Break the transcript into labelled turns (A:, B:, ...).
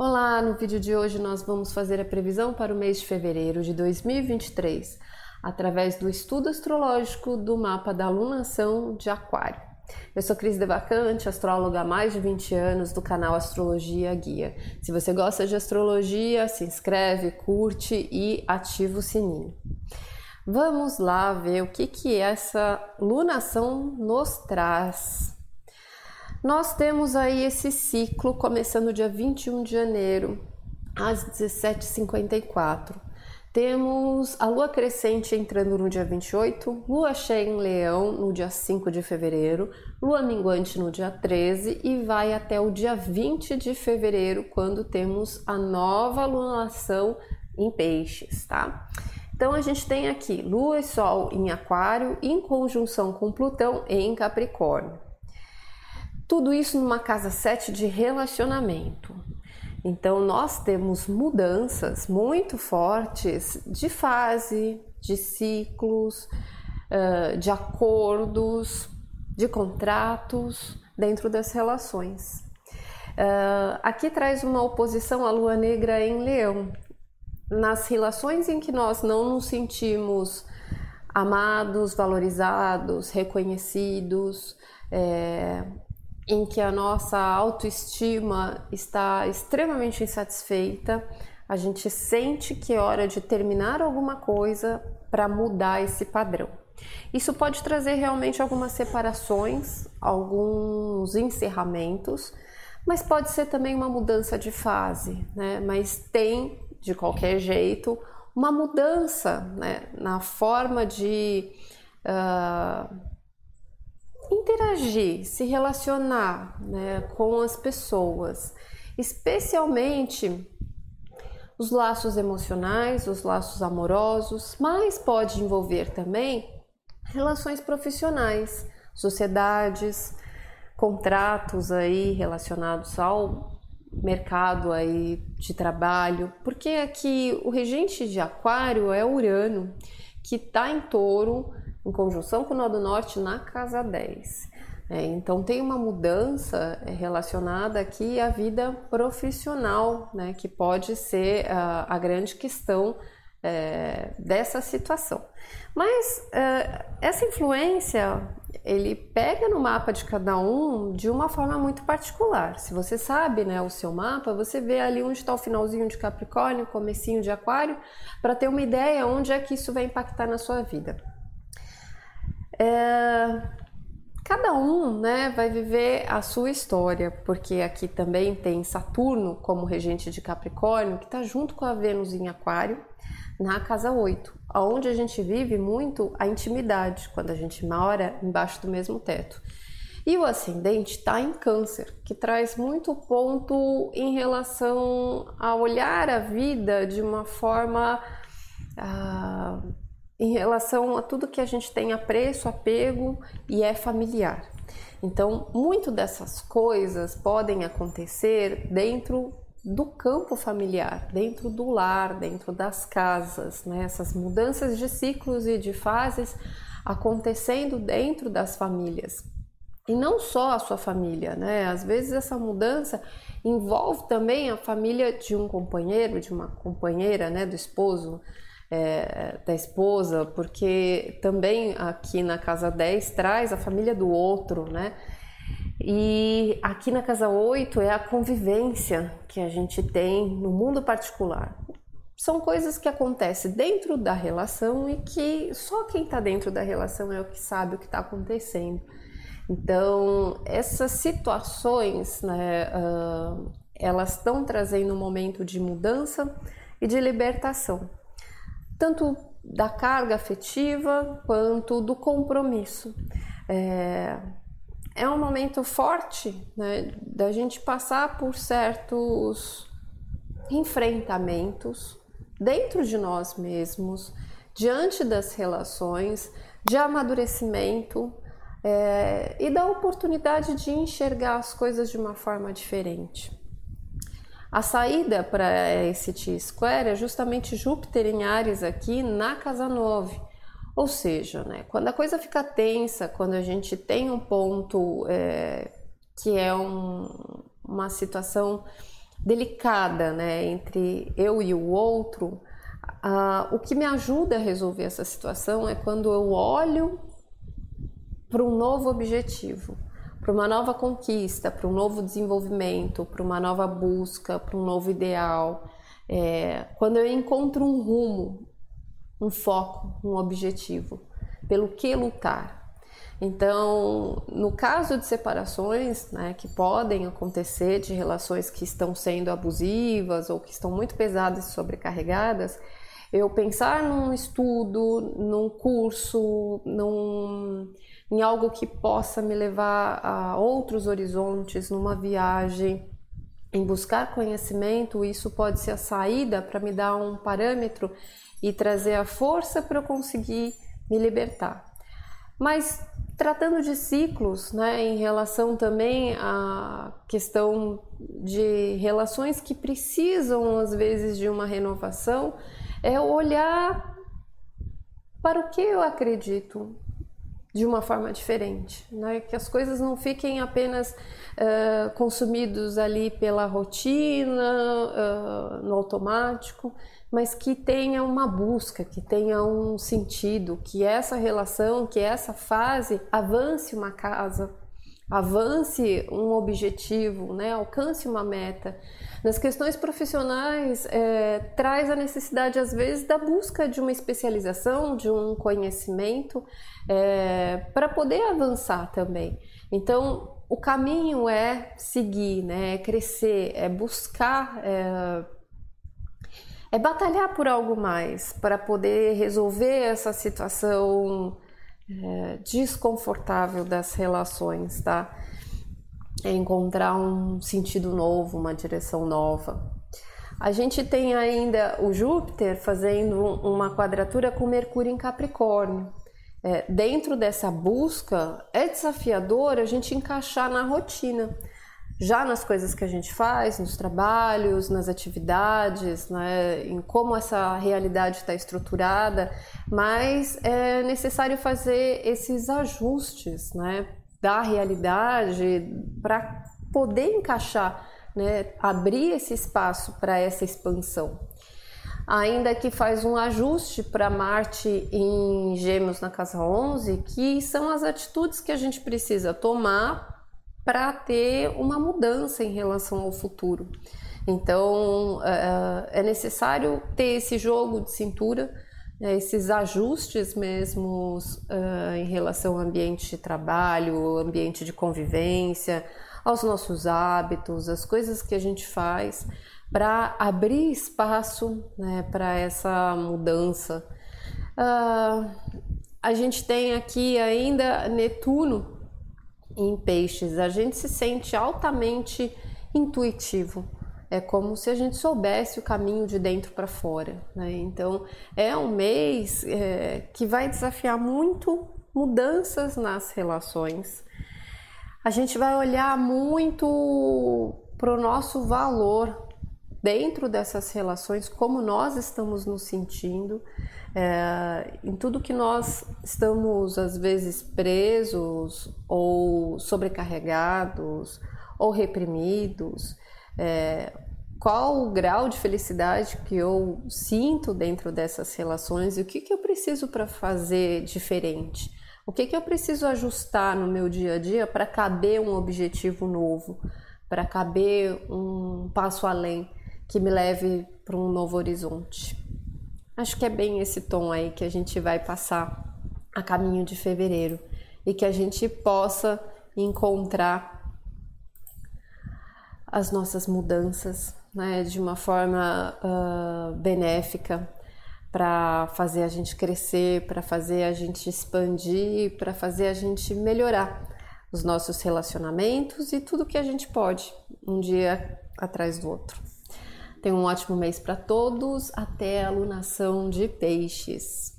A: Olá, no vídeo de hoje nós vamos fazer a previsão para o mês de fevereiro de 2023, através do estudo astrológico do mapa da alunação de Aquário. Eu sou Cris Devacante, astróloga há mais de 20 anos do canal Astrologia Guia. Se você gosta de astrologia, se inscreve, curte e ativa o sininho. Vamos lá ver o que, que essa lunação nos traz nós temos aí esse ciclo começando dia 21 de janeiro, às 17h54. Temos a lua crescente entrando no dia 28, lua cheia em leão no dia 5 de fevereiro, lua minguante no dia 13 e vai até o dia 20 de fevereiro, quando temos a nova lunação em peixes, tá? Então a gente tem aqui lua e sol em aquário em conjunção com Plutão em Capricórnio. Tudo isso numa casa 7 de relacionamento. Então, nós temos mudanças muito fortes de fase, de ciclos, de acordos, de contratos dentro das relações. Aqui traz uma oposição à lua negra em leão. Nas relações em que nós não nos sentimos amados, valorizados, reconhecidos, é, em que a nossa autoestima está extremamente insatisfeita, a gente sente que é hora de terminar alguma coisa para mudar esse padrão. Isso pode trazer realmente algumas separações, alguns encerramentos, mas pode ser também uma mudança de fase, né? Mas tem, de qualquer jeito, uma mudança né? na forma de uh, interagir, se relacionar né, com as pessoas, especialmente os laços emocionais, os laços amorosos, mas pode envolver também relações profissionais, sociedades, contratos aí relacionados ao mercado aí de trabalho, porque aqui o regente de Aquário é Urano, que está em Touro em conjunção com o nó do norte na casa 10. É, então tem uma mudança é, relacionada aqui à vida profissional, né, que pode ser a, a grande questão é, dessa situação. Mas é, essa influência ele pega no mapa de cada um de uma forma muito particular. Se você sabe né, o seu mapa, você vê ali onde está o finalzinho de Capricórnio, comecinho de Aquário, para ter uma ideia onde é que isso vai impactar na sua vida. É, cada um né, vai viver a sua história, porque aqui também tem Saturno como regente de Capricórnio, que está junto com a Vênus em Aquário, na casa 8, onde a gente vive muito a intimidade, quando a gente mora embaixo do mesmo teto. E o ascendente está em Câncer, que traz muito ponto em relação a olhar a vida de uma forma. Ah, em relação a tudo que a gente tem apreço, apego e é familiar. Então, muito dessas coisas podem acontecer dentro do campo familiar, dentro do lar, dentro das casas, né? Essas mudanças de ciclos e de fases acontecendo dentro das famílias. E não só a sua família, né? Às vezes essa mudança envolve também a família de um companheiro, de uma companheira, né, do esposo, é, da esposa, porque também aqui na casa 10 traz a família do outro, né? E aqui na casa 8 é a convivência que a gente tem no mundo particular. São coisas que acontecem dentro da relação e que só quem está dentro da relação é o que sabe o que está acontecendo. Então, essas situações, né, uh, elas estão trazendo um momento de mudança e de libertação tanto da carga afetiva quanto do compromisso. É, é um momento forte né, da gente passar por certos enfrentamentos dentro de nós mesmos, diante das relações, de amadurecimento é, e da oportunidade de enxergar as coisas de uma forma diferente. A saída para esse T-square é justamente Júpiter em Ares aqui na casa 9. Ou seja, né, quando a coisa fica tensa, quando a gente tem um ponto é, que é um, uma situação delicada, né, entre eu e o outro, o que me ajuda a resolver essa situação é quando eu olho para um novo objetivo, para uma nova conquista, para um novo desenvolvimento, para uma nova busca, para um novo ideal. É, quando eu encontro um rumo, um foco, um objetivo, pelo que lutar. Então, no caso de separações né, que podem acontecer de relações que estão sendo abusivas ou que estão muito pesadas e sobrecarregadas, eu pensar num estudo, num curso, num, em algo que possa me levar a outros horizontes, numa viagem, em buscar conhecimento, isso pode ser a saída para me dar um parâmetro e trazer a força para eu conseguir me libertar. Mas tratando de ciclos, né, em relação também à questão de relações que precisam às vezes de uma renovação, é olhar para o que eu acredito de uma forma diferente, né? que as coisas não fiquem apenas uh, consumidos ali pela rotina, uh, no automático, mas que tenha uma busca, que tenha um sentido, que essa relação, que essa fase avance uma casa, avance um objetivo, né? alcance uma meta. Nas questões profissionais, é, traz a necessidade, às vezes, da busca de uma especialização, de um conhecimento, é, para poder avançar também. Então, o caminho é seguir, né? é crescer, é buscar. É, é batalhar por algo mais para poder resolver essa situação é, desconfortável das relações, tá? É encontrar um sentido novo, uma direção nova. A gente tem ainda o Júpiter fazendo uma quadratura com Mercúrio em Capricórnio. É, dentro dessa busca, é desafiador a gente encaixar na rotina já nas coisas que a gente faz, nos trabalhos, nas atividades, né, em como essa realidade está estruturada, mas é necessário fazer esses ajustes né, da realidade para poder encaixar, né, abrir esse espaço para essa expansão. Ainda que faz um ajuste para Marte em Gêmeos na casa 11, que são as atitudes que a gente precisa tomar para ter uma mudança em relação ao futuro. Então é, é necessário ter esse jogo de cintura, né, esses ajustes mesmo uh, em relação ao ambiente de trabalho, ambiente de convivência, aos nossos hábitos, as coisas que a gente faz para abrir espaço né, para essa mudança. Uh, a gente tem aqui ainda Netuno em peixes, a gente se sente altamente intuitivo. É como se a gente soubesse o caminho de dentro para fora. Né? Então, é um mês é, que vai desafiar muito mudanças nas relações. A gente vai olhar muito para o nosso valor dentro dessas relações, como nós estamos nos sentindo, é, em tudo que nós estamos às vezes presos ou sobrecarregados ou reprimidos, é, qual o grau de felicidade que eu sinto dentro dessas relações e o que, que eu preciso para fazer diferente. O que, que eu preciso ajustar no meu dia a dia para caber um objetivo novo, para caber um passo além que me leve para um novo horizonte. Acho que é bem esse tom aí que a gente vai passar a caminho de fevereiro e que a gente possa encontrar as nossas mudanças né, de uma forma uh, benéfica para fazer a gente crescer, para fazer a gente expandir, para fazer a gente melhorar os nossos relacionamentos e tudo que a gente pode um dia atrás do outro. Tenham um ótimo mês para todos. Até a lunação de peixes.